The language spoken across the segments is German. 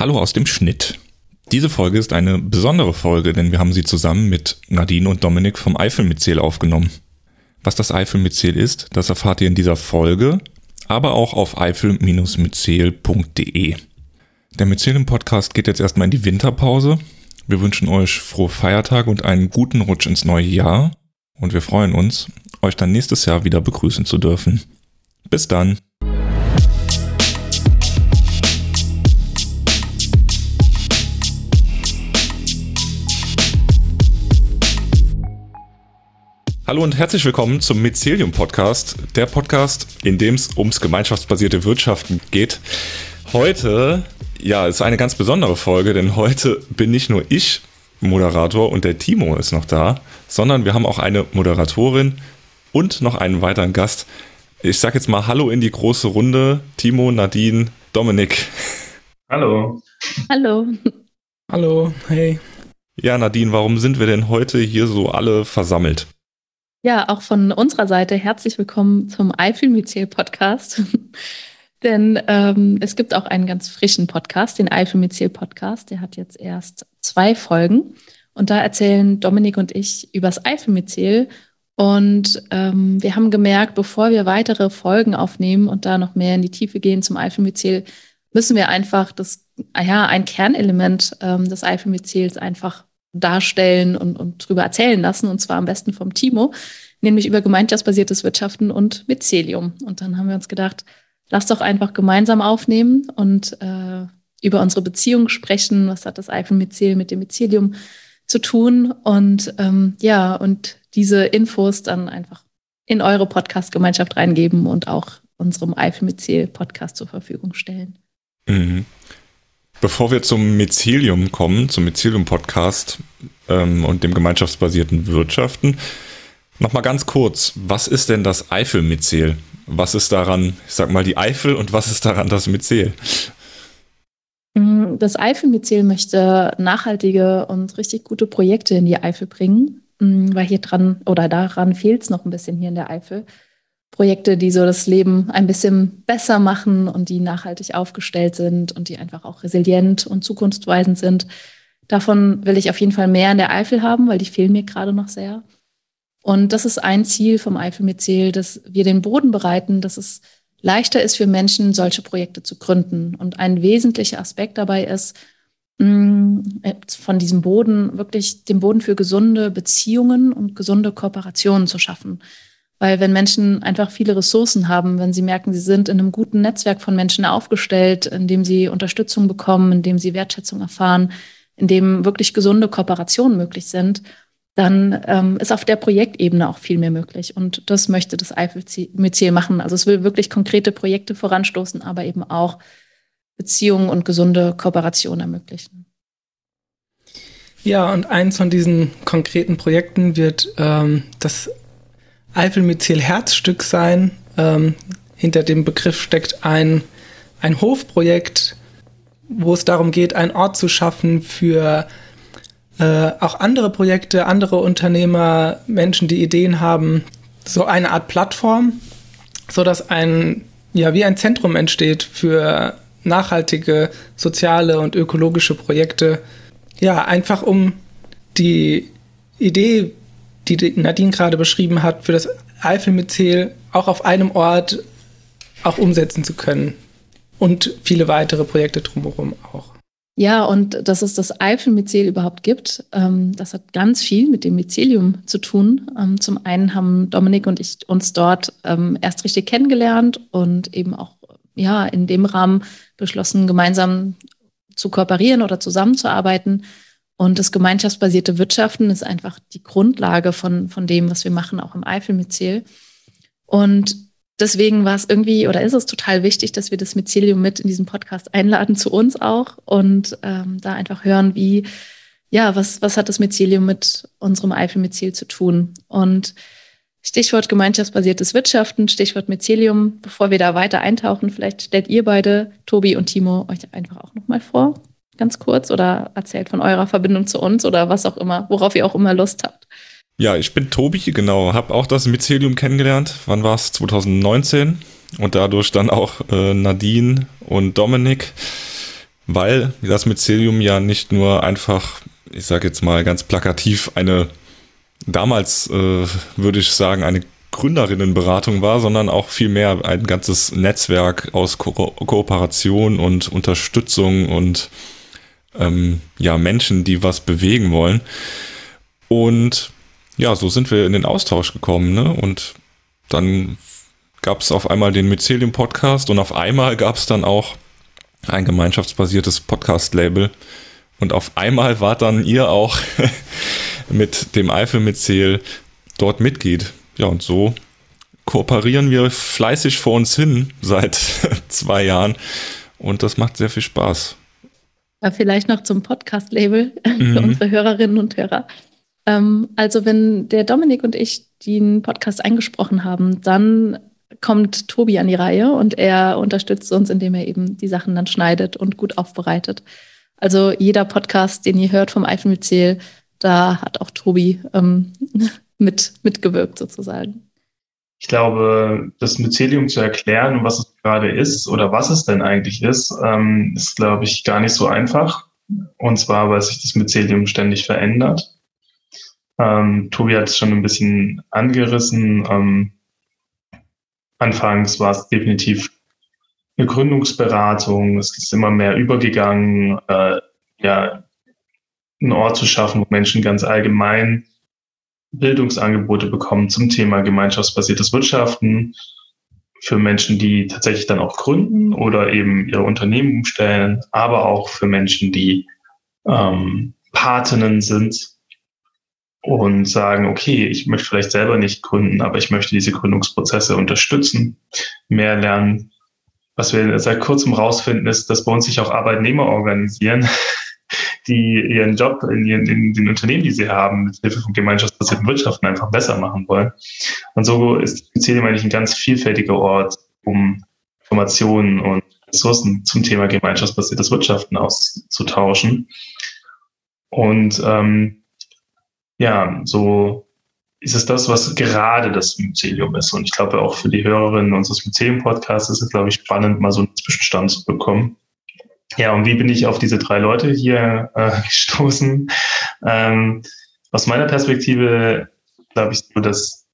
Hallo aus dem Schnitt. Diese Folge ist eine besondere Folge, denn wir haben sie zusammen mit Nadine und Dominik vom Eifelmyzel aufgenommen. Was das Eifelmyzel ist, das erfahrt ihr in dieser Folge, aber auch auf eifel-myzel.de. Der Mycelium-Podcast geht jetzt erstmal in die Winterpause. Wir wünschen euch frohe Feiertage und einen guten Rutsch ins neue Jahr. Und wir freuen uns, euch dann nächstes Jahr wieder begrüßen zu dürfen. Bis dann. Hallo und herzlich willkommen zum Mycelium Podcast, der Podcast, in dem es ums gemeinschaftsbasierte Wirtschaften geht. Heute, ja, ist eine ganz besondere Folge, denn heute bin nicht nur ich Moderator und der Timo ist noch da, sondern wir haben auch eine Moderatorin und noch einen weiteren Gast. Ich sag jetzt mal Hallo in die große Runde. Timo, Nadine, Dominik. Hallo. Hallo. Hallo, hey. Ja, Nadine, warum sind wir denn heute hier so alle versammelt? Ja, auch von unserer Seite herzlich willkommen zum Eifel-Myzel-Podcast. Denn ähm, es gibt auch einen ganz frischen Podcast, den Eifel-Myzel-Podcast. Der hat jetzt erst zwei Folgen. Und da erzählen Dominik und ich übers Eifel-Myzel. Und ähm, wir haben gemerkt, bevor wir weitere Folgen aufnehmen und da noch mehr in die Tiefe gehen zum Eifel-Myzel, müssen wir einfach das, ja, ein Kernelement ähm, des Eifel-Myzels einfach darstellen und, und drüber erzählen lassen, und zwar am besten vom Timo, nämlich über gemeinschaftsbasiertes Wirtschaften und Mycelium. Und dann haben wir uns gedacht, lass doch einfach gemeinsam aufnehmen und äh, über unsere Beziehung sprechen. Was hat das Eifel-Mycel mit dem Mycelium zu tun? Und ähm, ja, und diese Infos dann einfach in eure Podcast-Gemeinschaft reingeben und auch unserem Eifel-Mycel-Podcast zur Verfügung stellen. Mhm. Bevor wir zum Mycelium kommen, zum Mycelium-Podcast ähm, und dem gemeinschaftsbasierten Wirtschaften, nochmal ganz kurz, was ist denn das Eifel-Mycel? Was ist daran, ich sag mal, die Eifel und was ist daran das Mycel? Mm, das Eifel-Mycel möchte nachhaltige und richtig gute Projekte in die Eifel bringen, mm, weil hier dran oder daran fehlt es noch ein bisschen hier in der Eifel. Projekte, die so das Leben ein bisschen besser machen und die nachhaltig aufgestellt sind und die einfach auch resilient und zukunftsweisend sind. Davon will ich auf jeden Fall mehr in der Eifel haben, weil die fehlen mir gerade noch sehr. Und das ist ein Ziel vom Eifelmyzel, dass wir den Boden bereiten, dass es leichter ist für Menschen, solche Projekte zu gründen. Und ein wesentlicher Aspekt dabei ist, mm, von diesem Boden wirklich den Boden für gesunde Beziehungen und gesunde Kooperationen zu schaffen. Weil wenn Menschen einfach viele Ressourcen haben, wenn sie merken, sie sind in einem guten Netzwerk von Menschen aufgestellt, in dem sie Unterstützung bekommen, in dem sie Wertschätzung erfahren, in dem wirklich gesunde Kooperationen möglich sind, dann ähm, ist auf der Projektebene auch viel mehr möglich. Und das möchte das Eifel-Myzel machen. Also es will wirklich konkrete Projekte voranstoßen, aber eben auch Beziehungen und gesunde Kooperationen ermöglichen. Ja, und eins von diesen konkreten Projekten wird ähm, das Eifel-Myzel Herzstück sein. Ähm, hinter dem Begriff steckt ein, ein Hofprojekt, wo es darum geht, einen Ort zu schaffen für äh, auch andere Projekte, andere Unternehmer, Menschen, die Ideen haben, so eine Art Plattform, so dass ein, ja, wie ein Zentrum entsteht für nachhaltige, soziale und ökologische Projekte. Ja, einfach um die Idee, die Nadine gerade beschrieben hat, für das Eifelmyzel auch auf einem Ort auch umsetzen zu können. Und viele weitere Projekte drumherum auch. Ja, und dass es das Eifelmyzel überhaupt gibt, ähm, das hat ganz viel mit dem Mycelium zu tun. Ähm, zum einen haben Dominik und ich uns dort ähm, erst richtig kennengelernt und eben auch ja in dem Rahmen beschlossen, gemeinsam zu kooperieren oder zusammenzuarbeiten. Und das gemeinschaftsbasierte Wirtschaften ist einfach die Grundlage von, von dem, was wir machen, auch im Eifel-Myzel. Und deswegen war es irgendwie oder ist es total wichtig, dass wir das Mycelium mit in diesen Podcast einladen, zu uns auch und ähm, da einfach hören, wie, ja, was, was hat das Mycelium mit unserem Eifel-Myzel zu tun? Und Stichwort gemeinschaftsbasiertes Wirtschaften, Stichwort Mycelium. Bevor wir da weiter eintauchen, vielleicht stellt ihr beide, Tobi und Timo, euch einfach auch nochmal vor ganz kurz oder erzählt von eurer Verbindung zu uns oder was auch immer, worauf ihr auch immer Lust habt. Ja, ich bin Tobi, genau, habe auch das Mycelium kennengelernt. Wann war es? 2019 und dadurch dann auch äh, Nadine und Dominik. weil das Mycelium ja nicht nur einfach, ich sage jetzt mal ganz plakativ, eine damals äh, würde ich sagen eine Gründerinnenberatung war, sondern auch vielmehr ein ganzes Netzwerk aus Ko Kooperation und Unterstützung und ähm, ja Menschen, die was bewegen wollen. Und ja, so sind wir in den Austausch gekommen, ne? Und dann gab es auf einmal den Mycelium-Podcast und auf einmal gab es dann auch ein gemeinschaftsbasiertes Podcast-Label. Und auf einmal war dann ihr auch mit dem Eifel-Mycel dort Mitglied. Ja, und so kooperieren wir fleißig vor uns hin seit zwei Jahren. Und das macht sehr viel Spaß. Vielleicht noch zum Podcast-Label mhm. für unsere Hörerinnen und Hörer. Ähm, also, wenn der Dominik und ich den Podcast eingesprochen haben, dann kommt Tobi an die Reihe und er unterstützt uns, indem er eben die Sachen dann schneidet und gut aufbereitet. Also jeder Podcast, den ihr hört vom Eifenmyzel, da hat auch Tobi ähm, mit, mitgewirkt sozusagen. Ich glaube, das Mycelium zu erklären, was es gerade ist oder was es denn eigentlich ist, ähm, ist, glaube ich, gar nicht so einfach. Und zwar, weil sich das Mycelium ständig verändert. Ähm, Tobi hat es schon ein bisschen angerissen. Ähm, anfangs war es definitiv eine Gründungsberatung. Es ist immer mehr übergegangen, äh, ja, einen Ort zu schaffen, wo Menschen ganz allgemein Bildungsangebote bekommen zum Thema gemeinschaftsbasiertes Wirtschaften für Menschen, die tatsächlich dann auch gründen oder eben ihre Unternehmen umstellen, aber auch für Menschen, die ähm, Patinnen sind und sagen, okay, ich möchte vielleicht selber nicht gründen, aber ich möchte diese Gründungsprozesse unterstützen, mehr lernen. Was wir seit kurzem rausfinden, ist, dass bei uns sich auch Arbeitnehmer organisieren, die ihren Job in, ihren, in den Unternehmen, die sie haben, mit Hilfe von gemeinschaftsbasierten Wirtschaften einfach besser machen wollen. Und so ist Ethereum eigentlich ein ganz vielfältiger Ort, um Informationen und Ressourcen zum Thema gemeinschaftsbasiertes Wirtschaften auszutauschen. Und ähm, ja, so ist es das, was gerade das Mycelium ist. Und ich glaube auch für die Hörerinnen unseres Mycelium-Podcasts ist es, glaube ich, spannend, mal so einen Zwischenstand zu bekommen. Ja, und wie bin ich auf diese drei Leute hier äh, gestoßen? Ähm, aus meiner Perspektive glaube ich so, dass,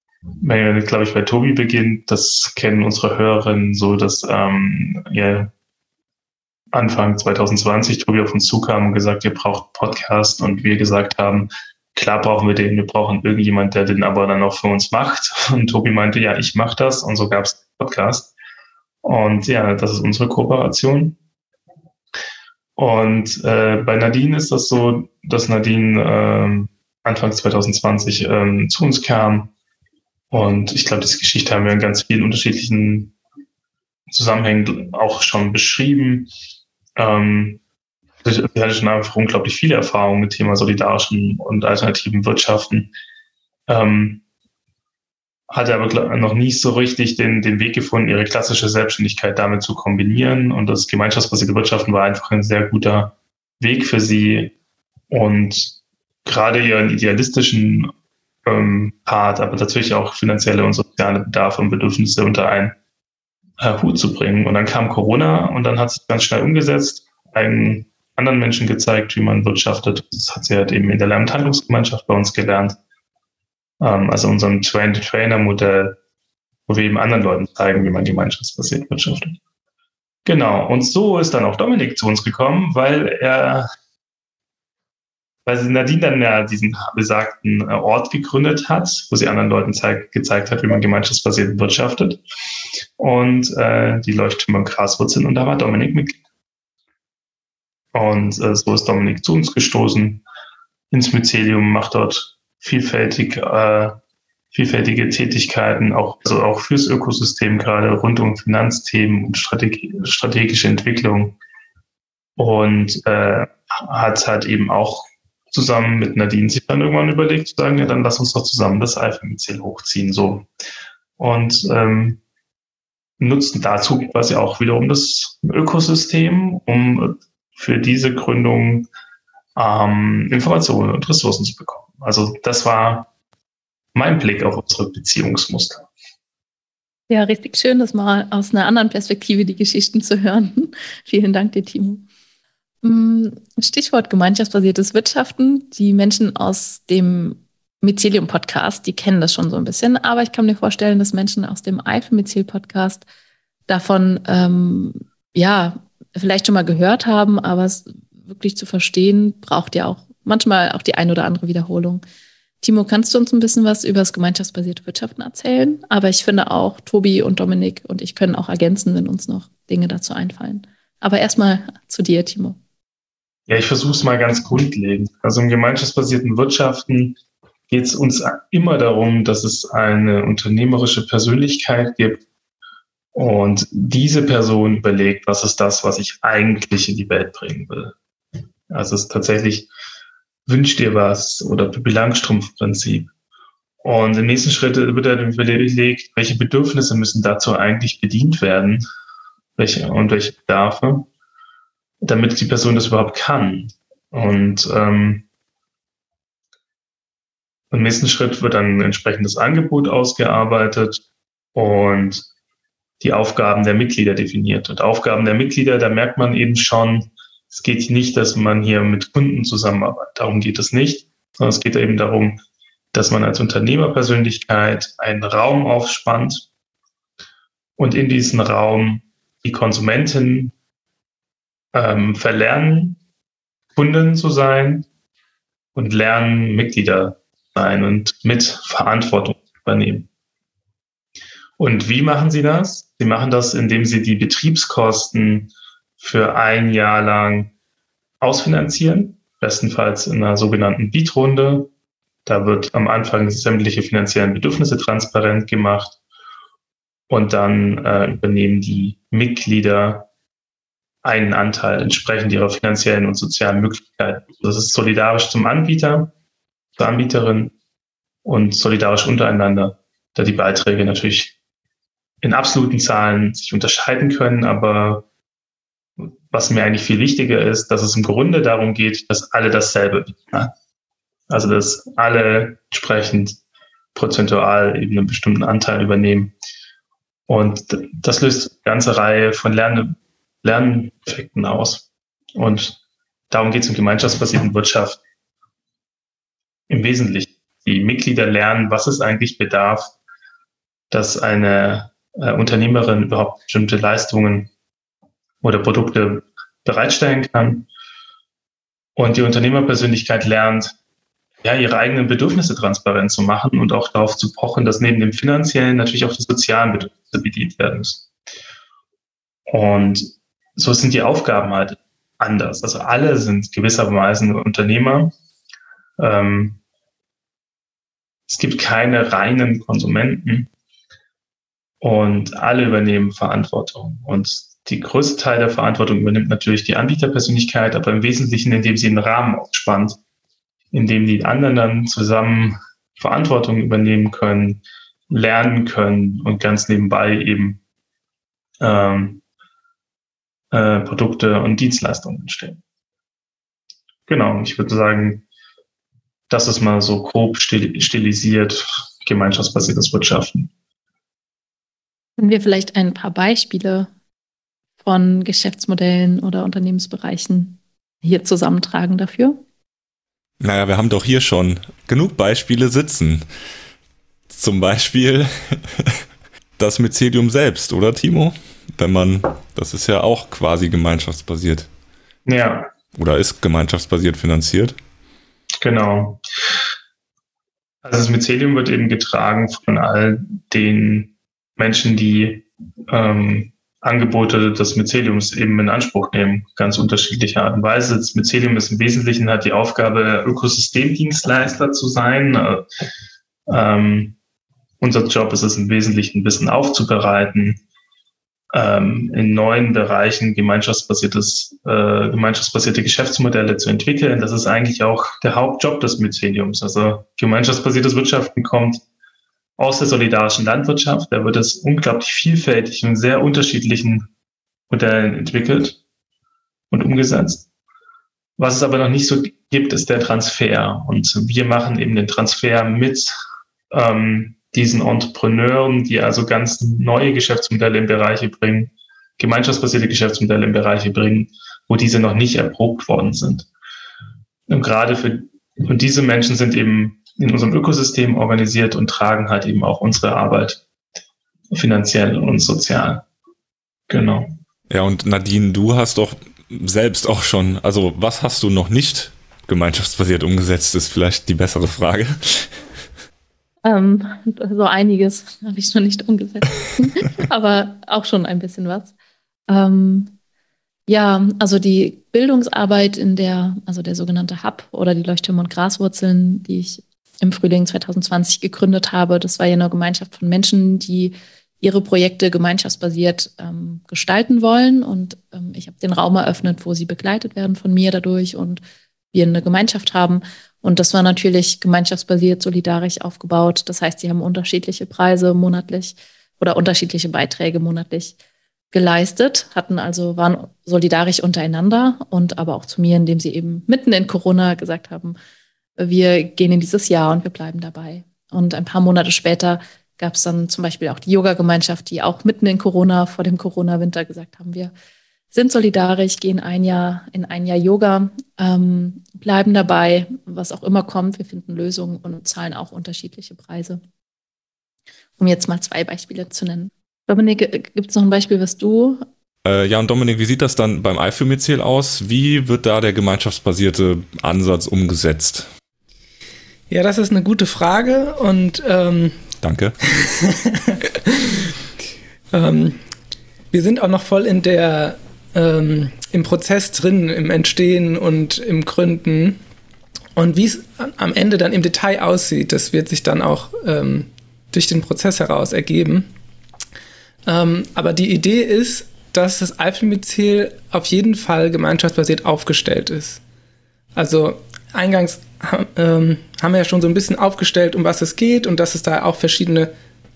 glaube ich bei Tobi beginnt, das kennen unsere Hörerinnen so, dass ähm, ja, Anfang 2020 Tobi auf uns zukam und gesagt, ihr braucht Podcast und wir gesagt haben, klar brauchen wir den, wir brauchen irgendjemand, der den aber dann auch für uns macht. Und Tobi meinte, ja, ich mache das und so gab es Podcast. Und ja, das ist unsere Kooperation. Und äh, bei Nadine ist das so, dass Nadine äh, Anfang 2020 ähm, zu uns kam. Und ich glaube, diese Geschichte haben wir in ganz vielen unterschiedlichen Zusammenhängen auch schon beschrieben. Ähm, ich hatte schon einfach unglaublich viele Erfahrungen mit Thema solidarischen und alternativen Wirtschaften. Ähm, hatte aber noch nicht so richtig den, den Weg gefunden, ihre klassische Selbstständigkeit damit zu kombinieren. Und das gemeinschaftsbasierte Wirtschaften war einfach ein sehr guter Weg für sie. Und gerade ihren idealistischen ähm, Part, aber natürlich auch finanzielle und soziale Bedarfe und Bedürfnisse unter einen äh, Hut zu bringen. Und dann kam Corona und dann hat es ganz schnell umgesetzt. Ein anderen Menschen gezeigt, wie man wirtschaftet. Das hat sie halt eben in der Lernhandlungsgemeinschaft bei uns gelernt. Ähm, also unserem Train-Trainer-Modell, wo wir eben anderen Leuten zeigen, wie man gemeinschaftsbasiert wirtschaftet. Genau. Und so ist dann auch Dominik zu uns gekommen, weil er, weil Nadine dann ja diesen besagten äh, Ort gegründet hat, wo sie anderen Leuten zeig, gezeigt hat, wie man gemeinschaftsbasiert wirtschaftet. Und äh, die Leuchttürme und Graswurzeln. Und da war Dominik Mitglied. Und äh, so ist Dominik zu uns gestoßen ins Mycelium, macht dort vielfältig, äh, vielfältige Tätigkeiten, auch, also auch fürs Ökosystem, gerade rund um Finanzthemen und Strategie, strategische Entwicklung. Und äh, hat halt eben auch zusammen mit Nadine sich dann irgendwann überlegt, zu sagen, ja, dann lass uns doch zusammen das Alpha-Myzel hochziehen, so. Und ähm, nutzen dazu quasi auch wiederum das Ökosystem, um für diese Gründung ähm, Informationen und Ressourcen zu bekommen. Also das war mein Blick auf unsere Beziehungsmuster. Ja, richtig schön, das mal aus einer anderen Perspektive die Geschichten zu hören. Vielen Dank dir, Timo. Mm, Stichwort gemeinschaftsbasiertes Wirtschaften. Die Menschen aus dem Mycelium-Podcast, die kennen das schon so ein bisschen, aber ich kann mir vorstellen, dass Menschen aus dem Eifel-Mycel-Podcast davon ähm, ja vielleicht schon mal gehört haben, aber es wirklich zu verstehen, braucht ja auch manchmal auch die ein oder andere Wiederholung. Timo, kannst du uns ein bisschen was über das gemeinschaftsbasierte Wirtschaften erzählen? Aber ich finde auch, Tobi und Dominik und ich können auch ergänzen, wenn uns noch Dinge dazu einfallen. Aber erstmal zu dir, Timo. Ja, ich versuche es mal ganz grundlegend. Also im gemeinschaftsbasierten Wirtschaften geht es uns immer darum, dass es eine unternehmerische Persönlichkeit gibt und diese Person überlegt, was ist das, was ich eigentlich in die Welt bringen will. Also es ist tatsächlich, wünsch dir was oder Pippi Langstrumpf-Prinzip. Und im nächsten Schritt wird dann überlegt, welche Bedürfnisse müssen dazu eigentlich bedient werden welche, und welche Bedarfe, damit die Person das überhaupt kann. Und ähm, im nächsten Schritt wird dann ein entsprechendes Angebot ausgearbeitet und die Aufgaben der Mitglieder definiert. Und Aufgaben der Mitglieder, da merkt man eben schon, es geht nicht, dass man hier mit Kunden zusammenarbeitet. Darum geht es nicht, sondern es geht eben darum, dass man als Unternehmerpersönlichkeit einen Raum aufspannt und in diesen Raum die Konsumenten ähm, verlernen, Kunden zu sein und lernen, Mitglieder sein und mit Verantwortung übernehmen. Und wie machen Sie das? Sie machen das, indem Sie die Betriebskosten für ein Jahr lang ausfinanzieren, bestenfalls in einer sogenannten Beat-Runde. Da wird am Anfang sämtliche finanziellen Bedürfnisse transparent gemacht und dann äh, übernehmen die Mitglieder einen Anteil entsprechend ihrer finanziellen und sozialen Möglichkeiten. Das ist solidarisch zum Anbieter zur Anbieterin und solidarisch untereinander, da die Beiträge natürlich in absoluten Zahlen sich unterscheiden können, aber was mir eigentlich viel wichtiger ist, dass es im Grunde darum geht, dass alle dasselbe bieten. Also dass alle entsprechend prozentual eben einen bestimmten Anteil übernehmen. Und das löst eine ganze Reihe von Lern Lerneffekten aus. Und darum geht es im gemeinschaftsbasierten Wirtschaft im Wesentlichen. Die Mitglieder lernen, was es eigentlich bedarf, dass eine äh, Unternehmerin überhaupt bestimmte Leistungen oder Produkte bereitstellen kann. Und die Unternehmerpersönlichkeit lernt, ja, ihre eigenen Bedürfnisse transparent zu machen und auch darauf zu pochen, dass neben dem finanziellen natürlich auch die sozialen Bedürfnisse bedient werden müssen. Und so sind die Aufgaben halt anders. Also alle sind gewissermaßen Unternehmer. Ähm, es gibt keine reinen Konsumenten und alle übernehmen Verantwortung. Und die größte Teil der Verantwortung übernimmt natürlich die Anbieterpersönlichkeit, aber im Wesentlichen, indem sie einen Rahmen aufspannt, indem die anderen dann zusammen Verantwortung übernehmen können, lernen können und ganz nebenbei eben ähm, äh, Produkte und Dienstleistungen entstehen. Genau, ich würde sagen, das ist mal so grob stilisiert gemeinschaftsbasiertes Wirtschaften. Können wir vielleicht ein paar Beispiele von Geschäftsmodellen oder Unternehmensbereichen hier zusammentragen dafür? Naja, wir haben doch hier schon genug Beispiele sitzen. Zum Beispiel das Mycelium selbst, oder Timo? Wenn man, das ist ja auch quasi gemeinschaftsbasiert. Ja. Oder ist gemeinschaftsbasiert finanziert? Genau. Also das Mycelium wird eben getragen von all den Menschen, die ähm, Angebote des Myceliums eben in Anspruch nehmen, ganz unterschiedlicher Art und Weise. Das Mycelium ist im Wesentlichen hat die Aufgabe, Ökosystemdienstleister zu sein. Äh, ähm, unser Job ist es im Wesentlichen, Wissen aufzubereiten, ähm, in neuen Bereichen gemeinschaftsbasiertes, äh, gemeinschaftsbasierte Geschäftsmodelle zu entwickeln. Das ist eigentlich auch der Hauptjob des Myceliums. Also gemeinschaftsbasiertes Wirtschaften kommt aus der solidarischen Landwirtschaft. Da wird es unglaublich vielfältig und sehr unterschiedlichen Modellen entwickelt und umgesetzt. Was es aber noch nicht so gibt, ist der Transfer. Und wir machen eben den Transfer mit ähm, diesen Entrepreneuren, die also ganz neue Geschäftsmodelle in Bereiche bringen, gemeinschaftsbasierte Geschäftsmodelle in Bereiche bringen, wo diese noch nicht erprobt worden sind. Und gerade für und diese Menschen sind eben in unserem Ökosystem organisiert und tragen halt eben auch unsere Arbeit finanziell und sozial. Genau. Ja, und Nadine, du hast doch selbst auch schon, also was hast du noch nicht gemeinschaftsbasiert umgesetzt, ist vielleicht die bessere Frage. Ähm, so einiges habe ich noch nicht umgesetzt, aber auch schon ein bisschen was. Ähm, ja, also die Bildungsarbeit in der, also der sogenannte Hub oder die Leuchttürme und Graswurzeln, die ich im Frühling 2020 gegründet habe, das war ja eine Gemeinschaft von Menschen, die ihre Projekte gemeinschaftsbasiert ähm, gestalten wollen. Und ähm, ich habe den Raum eröffnet, wo sie begleitet werden von mir dadurch und wir eine Gemeinschaft haben. Und das war natürlich gemeinschaftsbasiert, solidarisch aufgebaut. Das heißt, sie haben unterschiedliche Preise monatlich oder unterschiedliche Beiträge monatlich geleistet, hatten also, waren solidarisch untereinander und aber auch zu mir, indem sie eben mitten in Corona gesagt haben, wir gehen in dieses Jahr und wir bleiben dabei. Und ein paar Monate später gab es dann zum Beispiel auch die Yoga-Gemeinschaft, die auch mitten in Corona, vor dem Corona-Winter gesagt haben, wir sind solidarisch, gehen ein Jahr in ein Jahr Yoga, ähm, bleiben dabei, was auch immer kommt. Wir finden Lösungen und zahlen auch unterschiedliche Preise. Um jetzt mal zwei Beispiele zu nennen. Dominik, gibt es noch ein Beispiel, was du? Äh, ja, und Dominik, wie sieht das dann beim Eiffelmizil aus? Wie wird da der gemeinschaftsbasierte Ansatz umgesetzt? Ja, das ist eine gute Frage und ähm, Danke. ähm, wir sind auch noch voll in der ähm, im Prozess drin, im Entstehen und im Gründen. Und wie es am Ende dann im Detail aussieht, das wird sich dann auch ähm, durch den Prozess heraus ergeben. Ähm, aber die Idee ist, dass das Eiffelmyzel auf jeden Fall gemeinschaftsbasiert aufgestellt ist. Also eingangs ähm, haben wir ja schon so ein bisschen aufgestellt, um was es geht und dass es da auch verschiedene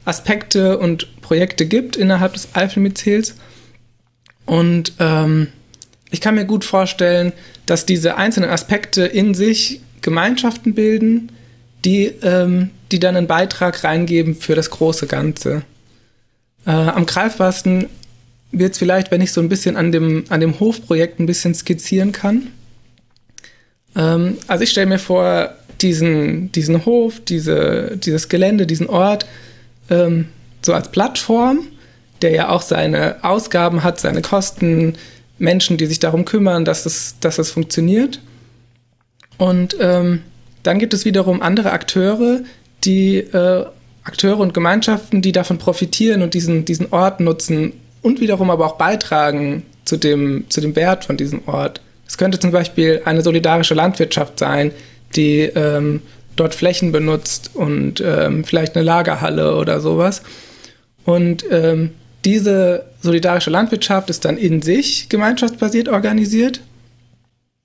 Aspekte und Projekte gibt innerhalb des Eiffelmyzels. Und ähm, ich kann mir gut vorstellen, dass diese einzelnen Aspekte in sich Gemeinschaften bilden, die, ähm, die dann einen Beitrag reingeben für das große Ganze. Äh, am greifbarsten wird es vielleicht, wenn ich so ein bisschen an dem, an dem Hofprojekt ein bisschen skizzieren kann. Ähm, also ich stelle mir vor, diesen, diesen Hof, diese, dieses Gelände, diesen Ort ähm, so als Plattform, der ja auch seine Ausgaben hat, seine Kosten, Menschen, die sich darum kümmern, dass es, dass es funktioniert. Und ähm, dann gibt es wiederum andere Akteure, die äh, Akteure und Gemeinschaften, die davon profitieren und diesen, diesen Ort nutzen und wiederum aber auch beitragen zu dem, zu dem Wert von diesem Ort. Es könnte zum Beispiel eine solidarische Landwirtschaft sein, die ähm, dort Flächen benutzt und ähm, vielleicht eine Lagerhalle oder sowas. Und ähm, diese solidarische Landwirtschaft ist dann in sich gemeinschaftsbasiert organisiert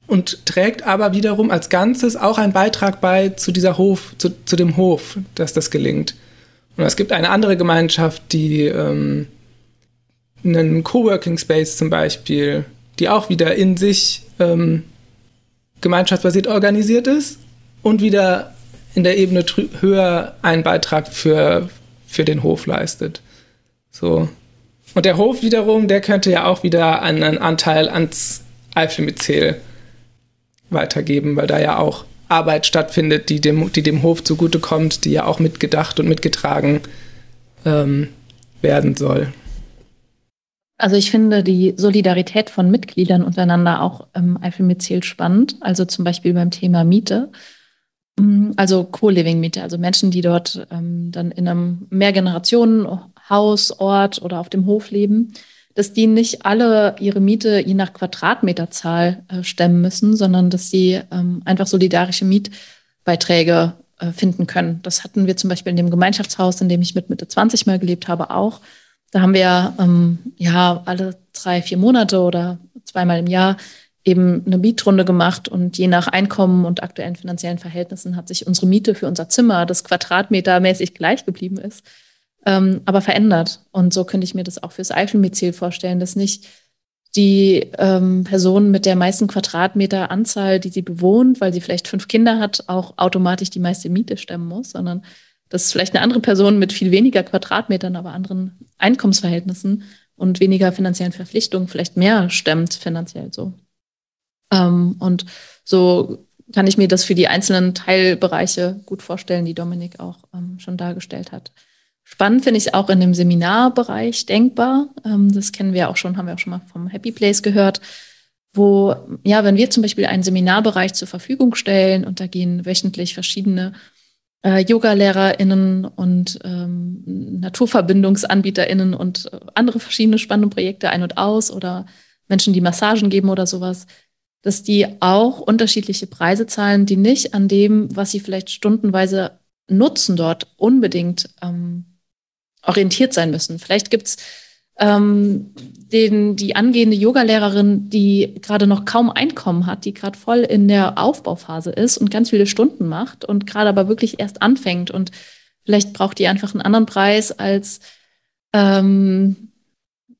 und trägt aber wiederum als Ganzes auch einen Beitrag bei zu dieser Hof, zu, zu dem Hof, dass das gelingt. Und es gibt eine andere Gemeinschaft, die ähm, einen Coworking Space zum Beispiel, die auch wieder in sich ähm, gemeinschaftsbasiert organisiert ist und wieder in der Ebene höher einen Beitrag für, für den Hof leistet. So. Und der Hof wiederum, der könnte ja auch wieder einen Anteil ans Eiffelmyzel weitergeben, weil da ja auch Arbeit stattfindet, die dem, die dem Hof zugutekommt, die ja auch mitgedacht und mitgetragen ähm, werden soll. Also ich finde die Solidarität von Mitgliedern untereinander auch im Eiffelmyzel spannend. Also zum Beispiel beim Thema Miete. Mm, also Co-Living-Miete, also Menschen, die dort ähm, dann in einem Mehrgenerationen-Haus, Ort oder auf dem Hof leben, dass die nicht alle ihre Miete je nach Quadratmeterzahl äh, stemmen müssen, sondern dass sie ähm, einfach solidarische Mietbeiträge äh, finden können. Das hatten wir zum Beispiel in dem Gemeinschaftshaus, in dem ich mit Mitte 20 mal gelebt habe, auch. Da haben wir ähm, ja alle drei, vier Monate oder zweimal im Jahr eben eine Mietrunde gemacht und je nach Einkommen und aktuellen finanziellen Verhältnissen hat sich unsere Miete für unser Zimmer, das quadratmetermäßig gleich geblieben ist, ähm, aber verändert. Und so könnte ich mir das auch fürs Eiffelmyzel vorstellen, dass nicht die ähm, Person mit der meisten Quadratmeter Anzahl, die sie bewohnt, weil sie vielleicht fünf Kinder hat, auch automatisch die meiste Miete stemmen muss, sondern dass vielleicht eine andere Person mit viel weniger Quadratmetern, aber anderen Einkommensverhältnissen und weniger finanziellen Verpflichtungen vielleicht mehr stemmt finanziell so. Ähm, und so kann ich mir das für die einzelnen Teilbereiche gut vorstellen, die Dominik auch ähm, schon dargestellt hat. Spannend finde ich es auch in dem Seminarbereich denkbar. Ähm, das kennen wir auch schon, haben wir auch schon mal vom Happy Place gehört, wo, ja, wenn wir zum Beispiel einen Seminarbereich zur Verfügung stellen und da gehen wöchentlich verschiedene äh, Yoga-LehrerInnen und ähm, NaturverbindungsanbieterInnen und äh, andere verschiedene spannende Projekte ein und aus oder Menschen, die Massagen geben oder sowas, dass die auch unterschiedliche Preise zahlen, die nicht an dem, was sie vielleicht stundenweise nutzen dort, unbedingt ähm, orientiert sein müssen. Vielleicht gibt's ähm, den, die angehende Yogalehrerin, die gerade noch kaum Einkommen hat, die gerade voll in der Aufbauphase ist und ganz viele Stunden macht und gerade aber wirklich erst anfängt und vielleicht braucht die einfach einen anderen Preis als ähm,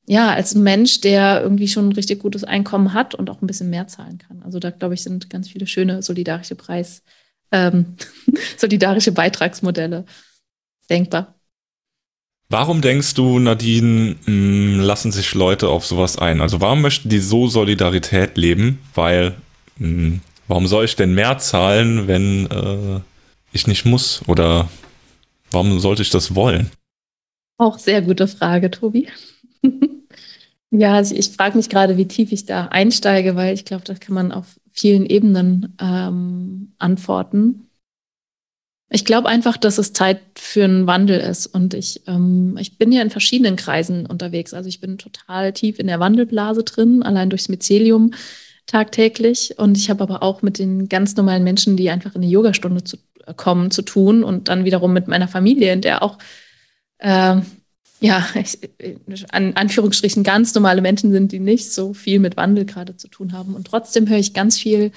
ja als ein Mensch, der irgendwie schon ein richtig gutes Einkommen hat und auch ein bisschen mehr zahlen kann. Also da glaube ich sind ganz viele schöne solidarische Preis, ähm, solidarische Beitragsmodelle denkbar. Warum denkst du, Nadine, mh, hm, lassen sich Leute auf sowas ein? Also warum möchten die so Solidarität leben? Weil, mh, hm, warum soll ich denn mehr zahlen, wenn äh, ich nicht muss? Oder warum sollte ich das wollen? Auch sehr gute Frage, Tobi. ja, also ich frage mich gerade, wie tief ich da einsteige, weil ich glaube, das kann man auf vielen Ebenen ähm, antworten. Ich glaube einfach, dass es Zeit für einen Wandel ist. Und ich, ähm, ich bin ja in verschiedenen Kreisen unterwegs. Also ich bin total tief in der Wandelblase drin, allein durchs Mycelium tagtäglich. Und ich habe aber auch mit den ganz normalen Menschen, die einfach in die Yogastunde zu, äh, kommen, zu tun. Und dann wiederum mit meiner Familie, in der auch, äh, ja, ich, an Anführungsstrichen ganz normale Menschen sind, die nicht so viel mit Wandel gerade zu tun haben. Und trotzdem höre ich ganz viel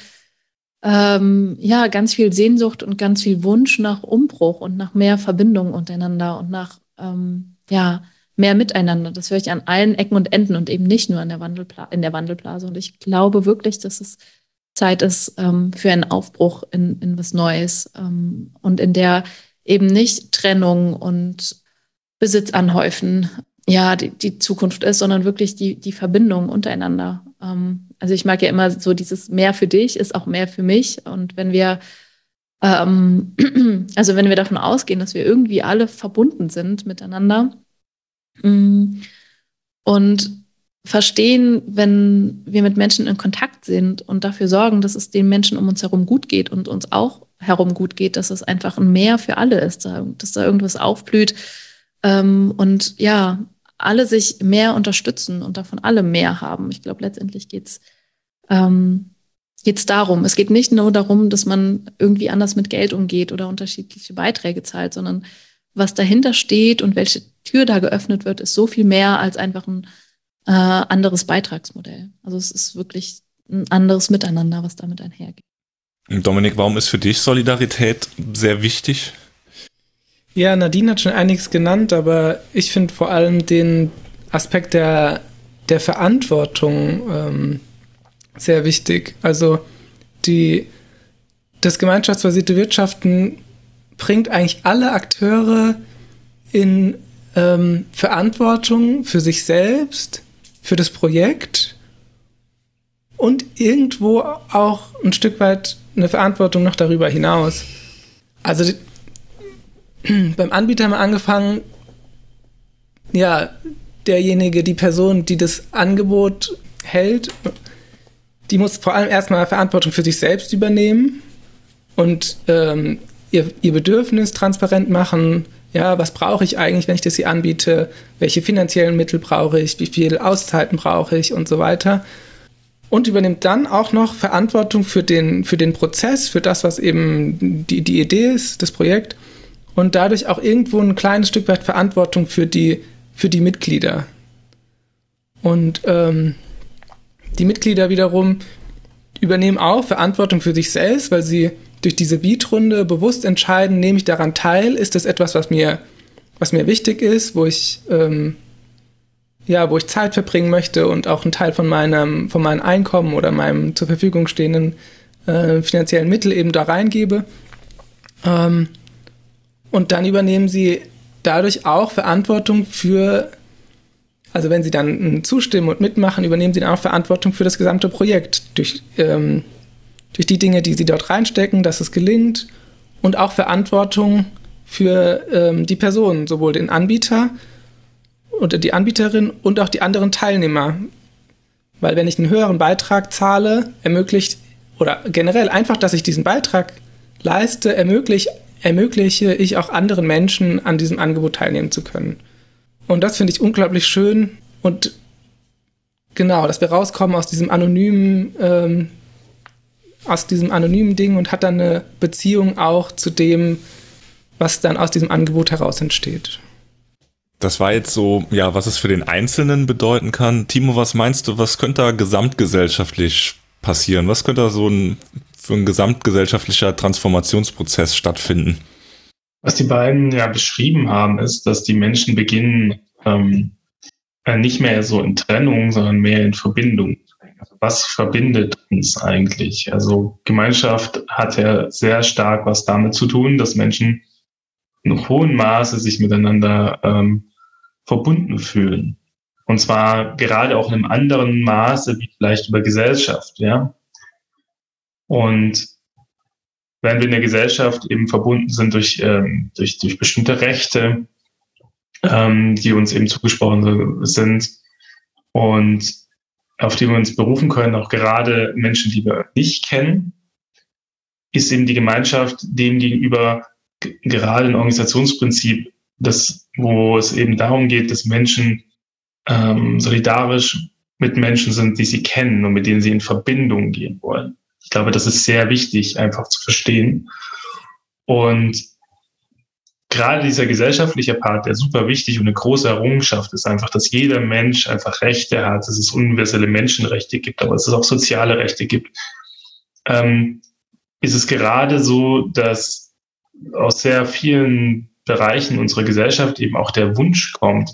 ähm, ja, ganz viel Sehnsucht und ganz viel Wunsch nach Umbruch und nach mehr Verbindung untereinander und nach, ähm, ja, mehr Miteinander. Das höre ich an allen Ecken und Enden und eben nicht nur in der, Wandelpla in der Wandelblase. Und ich glaube wirklich, dass es Zeit ist ähm, für einen Aufbruch in, in was Neues ähm, und in der eben nicht Trennung und Besitz anhäufen ja die, die Zukunft ist, sondern wirklich die, die Verbindung untereinander. Ähm, also ich mag ja immer so dieses mehr für dich ist auch mehr für mich. Und wenn wir, ähm, also wenn wir davon ausgehen, dass wir irgendwie alle verbunden sind miteinander mm, und verstehen, wenn wir mit Menschen in Kontakt sind und dafür sorgen, dass es den Menschen um uns herum gut geht und uns auch herum gut geht, dass es einfach ein Mehr für alle ist, dass da irgendwas aufblüht. Ähm, und ja, alle sich mehr unterstützen und davon alle mehr haben. Ich glaube, letztendlich geht's ähm, darum. Es geht nicht nur darum, dass man irgendwie anders mit Geld umgeht oder unterschiedliche Beiträge zahlt, sondern was dahinter steht und welche Tür da geöffnet wird, ist so viel mehr als einfach ein äh, anderes Beitragsmodell. Also es ist wirklich ein anderes Miteinander, was damit einhergeht. Dominik, warum ist für dich Solidarität sehr wichtig? Ja, Nadine hat schon einiges genannt, aber ich finde vor allem den Aspekt der, der Verantwortung ähm, sehr wichtig. Also die, das gemeinschaftsbasierte Wirtschaften bringt eigentlich alle Akteure in ähm, Verantwortung für sich selbst, für das Projekt und irgendwo auch ein Stück weit eine Verantwortung noch darüber hinaus. Also beim Anbieter wir angefangen, ja, derjenige, die Person, die das Angebot hält, die muss vor allem erstmal Verantwortung für sich selbst übernehmen und ähm, ihr, ihr Bedürfnis transparent machen. Ja, was brauche ich eigentlich, wenn ich das hier anbiete? Welche finanziellen Mittel brauche ich? Wie viel Auszeiten brauche ich und so weiter? Und übernimmt dann auch noch Verantwortung für den, für den Prozess, für das, was eben die, die Idee ist, das Projekt und dadurch auch irgendwo ein kleines Stück weit Verantwortung für die, für die Mitglieder. Und ähm, die Mitglieder wiederum übernehmen auch Verantwortung für sich selbst, weil sie durch diese Beatrunde bewusst entscheiden, nehme ich daran teil, ist das etwas, was mir, was mir wichtig ist, wo ich, ähm, ja, wo ich Zeit verbringen möchte und auch einen Teil von meinem, von meinem Einkommen oder meinem zur Verfügung stehenden äh, finanziellen Mittel eben da reingebe. Ähm, und dann übernehmen sie dadurch auch Verantwortung für Also wenn sie dann zustimmen und mitmachen, übernehmen sie dann auch Verantwortung für das gesamte Projekt. Durch, ähm, durch die Dinge, die sie dort reinstecken, dass es gelingt. Und auch Verantwortung für ähm, die Personen, sowohl den Anbieter oder die Anbieterin und auch die anderen Teilnehmer. Weil wenn ich einen höheren Beitrag zahle, ermöglicht, oder generell einfach, dass ich diesen Beitrag leiste, ermöglicht, ermögliche ich auch anderen Menschen an diesem Angebot teilnehmen zu können. Und das finde ich unglaublich schön und genau, dass wir rauskommen aus diesem anonymen, ähm, aus diesem anonymen Ding und hat dann eine Beziehung auch zu dem, was dann aus diesem Angebot heraus entsteht. Das war jetzt so, ja, was es für den Einzelnen bedeuten kann. Timo, was meinst du, was könnte da gesamtgesellschaftlich passieren? Was könnte da so ein, für ein gesamtgesellschaftlicher Transformationsprozess stattfinden? Was die beiden ja beschrieben haben, ist, dass die Menschen beginnen, ähm, äh, nicht mehr so in Trennung, sondern mehr in Verbindung. Also was verbindet uns eigentlich? Also Gemeinschaft hat ja sehr stark was damit zu tun, dass Menschen in hohem Maße sich miteinander ähm, verbunden fühlen. Und zwar gerade auch in einem anderen Maße wie vielleicht über Gesellschaft, ja. Und wenn wir in der Gesellschaft eben verbunden sind durch, ähm, durch, durch bestimmte Rechte, ähm, die uns eben zugesprochen sind und auf die wir uns berufen können, auch gerade Menschen, die wir nicht kennen, ist eben die Gemeinschaft dem gegenüber gerade ein Organisationsprinzip, das, wo es eben darum geht, dass Menschen ähm, solidarisch mit Menschen sind, die sie kennen und mit denen sie in Verbindung gehen wollen. Ich glaube, das ist sehr wichtig, einfach zu verstehen. Und gerade dieser gesellschaftliche Part, der super wichtig und eine große Errungenschaft ist einfach, dass jeder Mensch einfach Rechte hat, dass es universelle Menschenrechte gibt, aber dass es auch soziale Rechte gibt. Ähm, ist es gerade so, dass aus sehr vielen Bereichen unserer Gesellschaft eben auch der Wunsch kommt,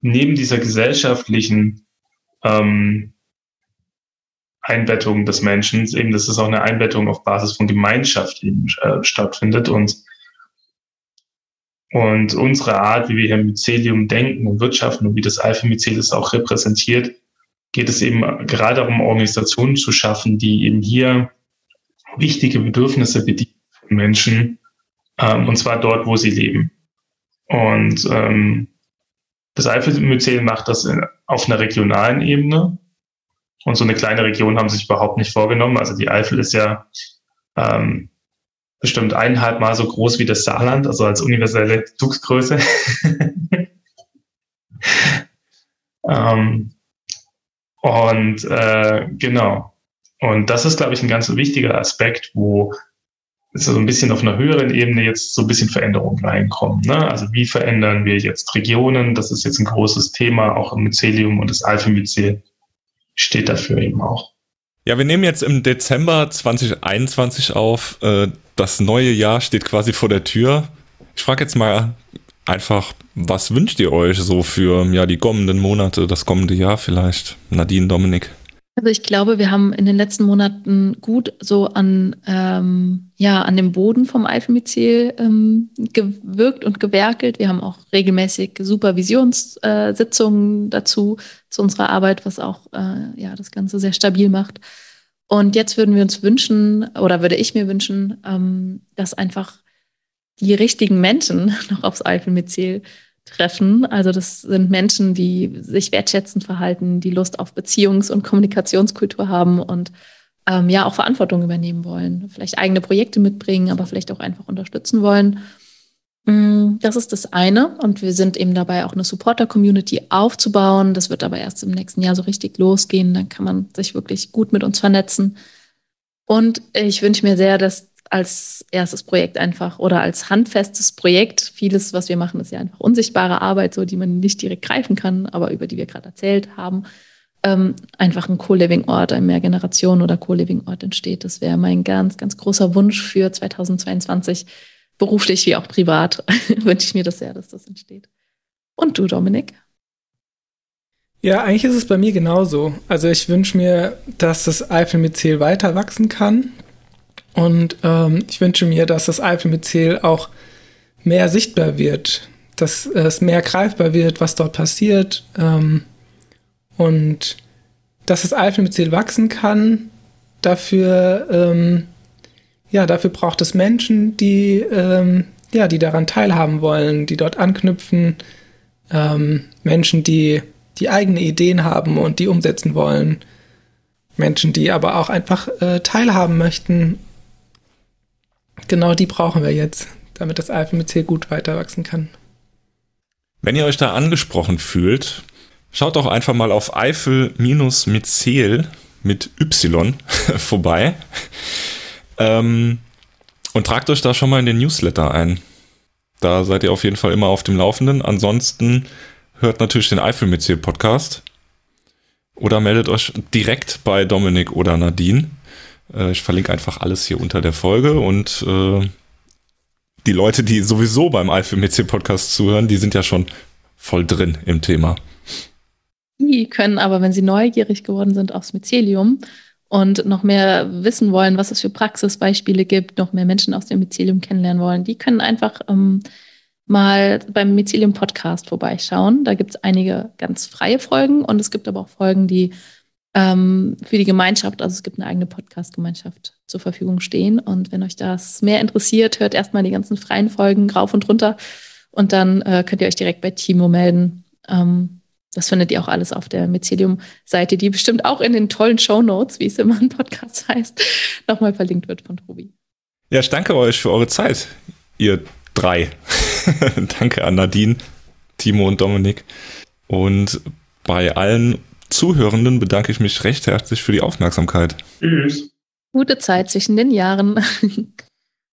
neben dieser gesellschaftlichen ähm, Einbettung des Menschen, eben, dass es auch eine Einbettung auf Basis von Gemeinschaft eben äh, stattfindet und und unsere Art, wie wir hier im Mycelium denken und wirtschaften und wie das Alpha-Mycel es auch repräsentiert, geht es eben gerade darum, Organisationen zu schaffen, die eben hier wichtige Bedürfnisse bedienen von Menschen, ähm, und zwar dort, wo sie leben. Und ähm, das Alpha-Mycel macht das in, auf einer regionalen Ebene, und so eine kleine Region haben sie sich überhaupt nicht vorgenommen. Also die Eifel ist ja ähm, bestimmt eineinhalb Mal so groß wie das Saarland, also als universelle Zugsgröße. ähm, und äh, genau. Und das ist, glaube ich, ein ganz wichtiger Aspekt, wo so ein bisschen auf einer höheren Ebene jetzt so ein bisschen Veränderungen reinkommen. Ne? Also wie verändern wir jetzt Regionen? Das ist jetzt ein großes Thema, auch im Mycelium und das Alpha-Mycel steht dafür eben auch. Ja, wir nehmen jetzt im Dezember 2021 auf. Äh, das neue Jahr steht quasi vor der Tür. Ich frage jetzt mal einfach, was wünscht ihr euch so für ja, die kommenden Monate, das kommende Jahr vielleicht? Nadine, Dominik. Also ich glaube, wir haben in den letzten Monaten gut so an, ähm, ja, an dem Boden vom Eifemyzel ähm, gewirkt und gewerkelt. Wir haben auch regelmäßig Supervisionssitzungen äh, dazu zu unserer Arbeit, was auch äh, ja, das Ganze sehr stabil macht. Und jetzt würden wir uns wünschen, oder würde ich mir wünschen, ähm, dass einfach die richtigen Menschen noch aufs Eifemyzel treffen. Also das sind Menschen, die sich wertschätzend verhalten, die Lust auf Beziehungs- und Kommunikationskultur haben und ähm, ja auch Verantwortung übernehmen wollen, vielleicht eigene Projekte mitbringen, aber vielleicht auch einfach unterstützen wollen. Mm, das ist das eine. Und wir sind eben dabei, auch eine Supporter-Community aufzubauen. Das wird aber erst im nächsten Jahr so richtig losgehen. Dann kann man sich wirklich gut mit uns vernetzen. Und ich wünsche mir sehr, dass als erstes Projekt einfach oder als handfestes Projekt. Vieles, was wir machen, ist ja einfach unsichtbare Arbeit, so die man nicht direkt greifen kann, aber über die wir gerade erzählt haben. Ähm, einfach ein Co-Living-Ort, ein Mehrgeneration- oder Co-Living-Ort entsteht. Das wäre mein ganz, ganz großer Wunsch für 2022. Beruflich wie auch privat wünsche ich mir das sehr, dass das entsteht. Und du, Dominik? Ja, eigentlich ist es bei mir genauso. Also ich wünsche mir, dass das Eifel-Myzel weiter wachsen kann, und ähm, ich wünsche mir, dass das Alpha-Myzel auch mehr sichtbar wird. dass es mehr greifbar wird, was dort passiert ähm, und dass das Eiffelmyzel wachsen kann. Dafür, ähm, ja, dafür braucht es Menschen, die, ähm, ja, die daran teilhaben wollen, die dort anknüpfen, ähm, Menschen, die die eigene Ideen haben und die umsetzen wollen, Menschen, die aber auch einfach äh, teilhaben möchten. Genau die brauchen wir jetzt, damit das Eiffelmyzel gut weiter wachsen kann. Wenn ihr euch da angesprochen fühlt, schaut doch einfach mal auf Eifel-Myzel mit Y vorbei ähm, und tragt euch da schon mal in den Newsletter ein. Da seid ihr auf jeden Fall immer auf dem Laufenden. Ansonsten hört natürlich den Eifel-Myzel Podcast oder meldet euch direkt bei Dominik oder Nadine. Äh, ich verlinke einfach alles hier unter der Folge und äh, die Leute, die sowieso beim Eifel-Myzel Podcast zuhören, die sind ja schon voll drin im Thema. Die können aber, wenn sie neugierig geworden sind aufs Mycelium und noch mehr wissen wollen, was es für Praxisbeispiele gibt, noch mehr Menschen aus dem Mycelium kennenlernen wollen, die können einfach ähm, mal beim Mycelium Podcast vorbeischauen. Da gibt es einige ganz freie Folgen und es gibt aber auch Folgen, die ähm, für die Gemeinschaft, also es gibt eine eigene Podcast-Gemeinschaft zur Verfügung stehen. Und wenn euch das mehr interessiert, hört erstmal die ganzen freien Folgen rauf und runter und dann äh, könnt ihr euch direkt bei Timo melden. Ähm, das findet ihr auch alles auf der Mycelium-Seite, die bestimmt auch in den tollen Show Notes, wie es immer im Podcast heißt, nochmal verlinkt wird von Tobi. Ja, ich danke euch für eure Zeit, ihr drei. danke an Nadine, Timo und Dominik. Und bei allen Zuhörenden bedanke ich mich recht herzlich für die Aufmerksamkeit. Tschüss. Gute Zeit zwischen den Jahren.